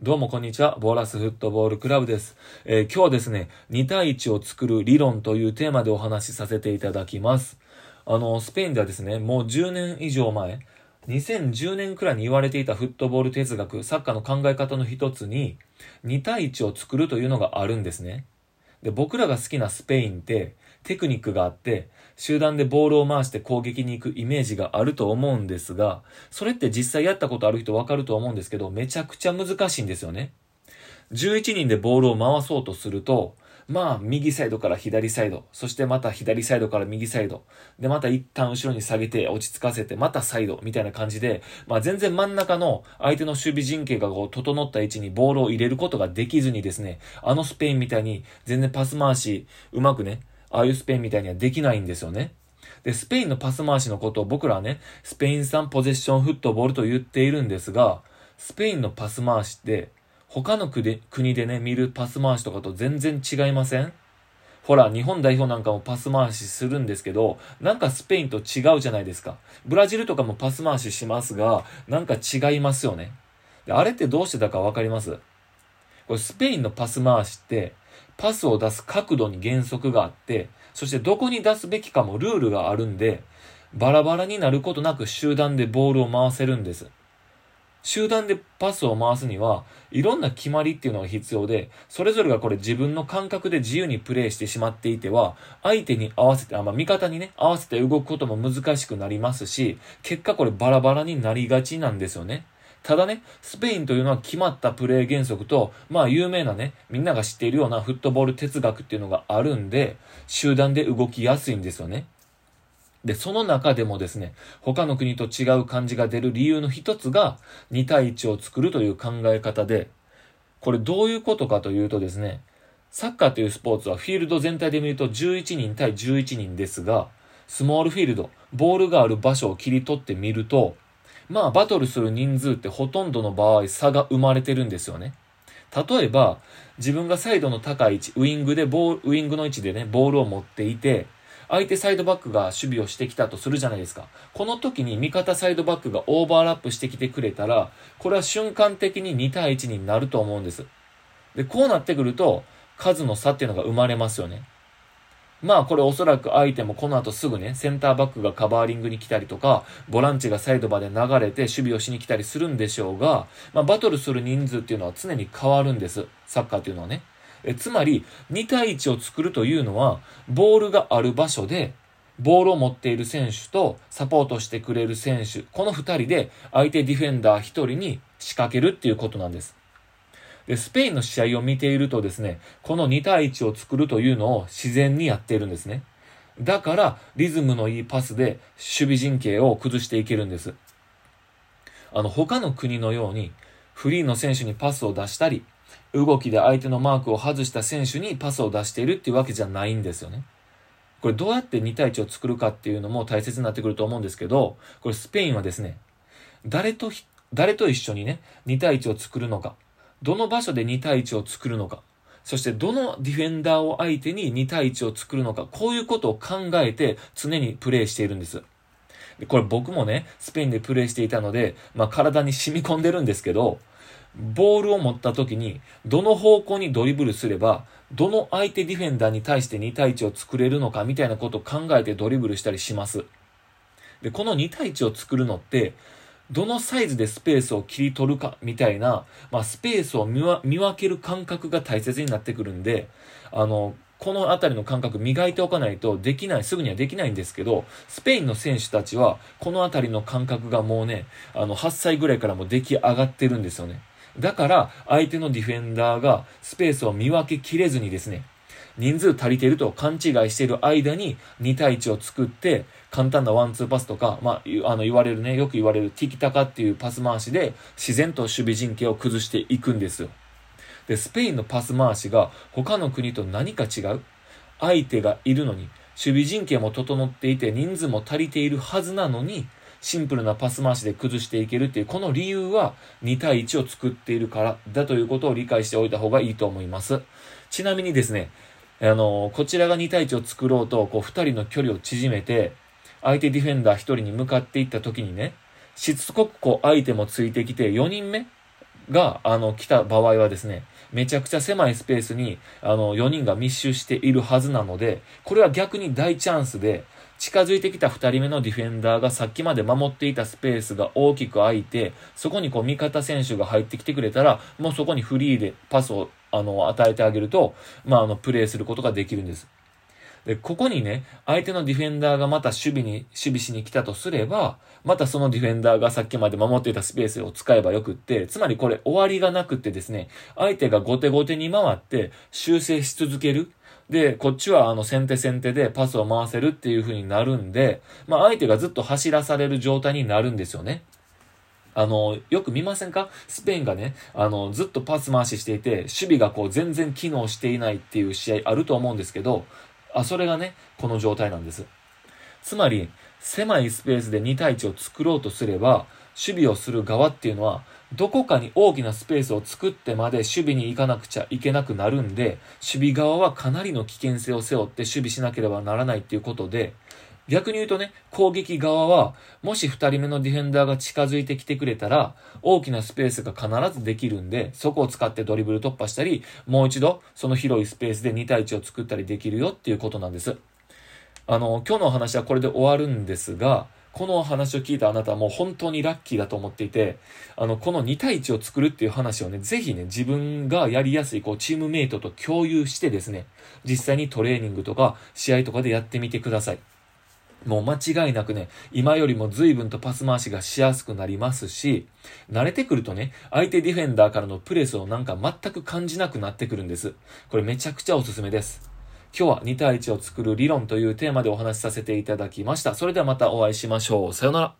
どうもこんにちは。ボーラスフットボールクラブです。えー今日はですね、2対1を作る理論というテーマでお話しさせていただきます。あの、スペインではですね、もう10年以上前、2010年くらいに言われていたフットボール哲学、サッカーの考え方の一つに、2対1を作るというのがあるんですね。で、僕らが好きなスペインって、テクニックがあって、集団でボールを回して攻撃に行くイメージがあると思うんですが、それって実際やったことある人わかると思うんですけど、めちゃくちゃ難しいんですよね。11人でボールを回そうとすると、まあ、右サイドから左サイド、そしてまた左サイドから右サイド、で、また一旦後ろに下げて落ち着かせて、またサイド、みたいな感じで、まあ全然真ん中の相手の守備陣形がこう整った位置にボールを入れることができずにですね、あのスペインみたいに全然パス回し、うまくね、ああいうスペインみたいにはできないんですよね。で、スペインのパス回しのことを僕らはね、スペイン産ポゼッションフットボールと言っているんですが、スペインのパス回しって、他の国で国でね、見るパス回しとかと全然違いません？ほら、日本代表なんかもパス回しするんですけど、なんかスペインと違うじゃないですか。ブラジルとかもパス回ししますが、なんか違いますよね。であれってどうしてだかわかります？これスペインのパス回しって、パスを出す角度に原則があって、そしてどこに出すべきかもルールがあるんで、バラバラになることなく集団でボールを回せるんです。集団でパスを回すには、いろんな決まりっていうのが必要で、それぞれがこれ自分の感覚で自由にプレイしてしまっていては、相手に合わせて、あまあ、味方にね、合わせて動くことも難しくなりますし、結果これバラバラになりがちなんですよね。ただね、スペインというのは決まったプレー原則と、まあ有名なね、みんなが知っているようなフットボール哲学っていうのがあるんで、集団で動きやすいんですよね。で、その中でもですね、他の国と違う感じが出る理由の一つが、2対1を作るという考え方で、これどういうことかというとですね、サッカーというスポーツはフィールド全体で見ると11人対11人ですが、スモールフィールド、ボールがある場所を切り取ってみると、まあバトルする人数ってほとんどの場合差が生まれてるんですよね。例えば、自分がサイドの高い位置、ウイングでボール、ウイングの位置でね、ボールを持っていて、相手サイドバックが守備をしてきたとするじゃないですか。この時に味方サイドバックがオーバーラップしてきてくれたら、これは瞬間的に2対1になると思うんです。で、こうなってくると、数の差っていうのが生まれますよね。まあこれおそらく相手もこの後すぐね、センターバックがカバーリングに来たりとか、ボランチがサイドまで流れて守備をしに来たりするんでしょうが、まあバトルする人数っていうのは常に変わるんです。サッカーっていうのはね。えつまり、2対1を作るというのは、ボールがある場所で、ボールを持っている選手とサポートしてくれる選手、この2人で相手ディフェンダー1人に仕掛けるっていうことなんです。で、スペインの試合を見ているとですね、この2対1を作るというのを自然にやっているんですね。だから、リズムのいいパスで守備陣形を崩していけるんです。あの、他の国のように、フリーの選手にパスを出したり、動きで相手のマークを外した選手にパスを出しているっていうわけじゃないんですよね。これどうやって2対1を作るかっていうのも大切になってくると思うんですけど、これスペインはですね、誰と、誰と一緒にね、2対1を作るのか、どの場所で2対1を作るのか、そしてどのディフェンダーを相手に2対1を作るのか、こういうことを考えて常にプレイしているんです。これ僕もね、スペインでプレイしていたので、まあ体に染み込んでるんですけど、ボールを持った時に、どの方向にドリブルすれば、どの相手ディフェンダーに対して2対1を作れるのかみたいなことを考えてドリブルしたりします。で、この2対1を作るのって、どのサイズでスペースを切り取るかみたいな、まあ、スペースを見わ見分ける感覚が大切になってくるんで、あの、このあたりの感覚磨いておかないとできない、すぐにはできないんですけど、スペインの選手たちは、このあたりの感覚がもうね、あの、8歳ぐらいからも出来上がってるんですよね。だから、相手のディフェンダーがスペースを見分けきれずにですね、人数足りていると勘違いしている間に2対1を作って、簡単なワンツーパスとか、まあ、あの言われるね、よく言われるティキタカっていうパス回しで自然と守備陣形を崩していくんですよ。で、スペインのパス回しが他の国と何か違う？相手がいるのに、守備陣形も整っていて人数も足りているはずなのに、シンプルなパス回しで崩していけるっていう、この理由は2対1を作っているからだということを理解しておいた方がいいと思います。ちなみにですね、あの、こちらが2対1を作ろうと、こう2人の距離を縮めて、相手ディフェンダー1人に向かっていった時にね、しつこくこう相手もついてきて、4人目が、あの、来た場合はですね、めちゃくちゃ狭いスペースに、あの、4人が密集しているはずなので、これは逆に大チャンスで、近づいてきた2人目のディフェンダーがさっきまで守っていたスペースが大きく空いて、そこにこう味方選手が入ってきてくれたら、もうそこにフリーでパスをあの与えてあげると、まあ、あの、プレーすることができるんです。で、ここにね、相手のディフェンダーがまた守備に、守備しに来たとすれば、またそのディフェンダーがさっきまで守っていたスペースを使えばよくって、つまりこれ終わりがなくってですね、相手が後手後手に回って修正し続ける。で、こっちはあの先手先手でパスを回せるっていう風になるんで、まあ相手がずっと走らされる状態になるんですよね。あの、よく見ませんか？スペインがね、あの、ずっとパス回ししていて、守備がこう全然機能していないっていう試合あると思うんですけど、あ、それがね、この状態なんです。つまり、狭いスペースで2対1を作ろうとすれば、守備をする側っていうのは、どこかに大きなスペースを作ってまで守備に行かなくちゃいけなくなるんで、守備側はかなりの危険性を背負って守備しなければならないっていうことで、逆に言うとね、攻撃側は、もし2人目のディフェンダーが近づいてきてくれたら、大きなスペースが必ずできるんで、そこを使ってドリブル突破したり、もう一度、その広いスペースで2対1を作ったりできるよっていうことなんです。あの、今日のお話はこれで終わるんですが、この話を聞いたあなたはもう本当にラッキーだと思っていて、あの、この2対1を作るっていう話をね、ぜひね、自分がやりやすい、こう、チームメイトと共有してですね、実際にトレーニングとか、試合とかでやってみてください。もう間違いなくね、今よりも随分とパス回しがしやすくなりますし、慣れてくるとね、相手ディフェンダーからのプレスをなんか全く感じなくなってくるんです。これめちゃくちゃおすすめです。今日は2対1を作る理論というテーマでお話しさせていただきました。それではまたお会いしましょう。さよなら。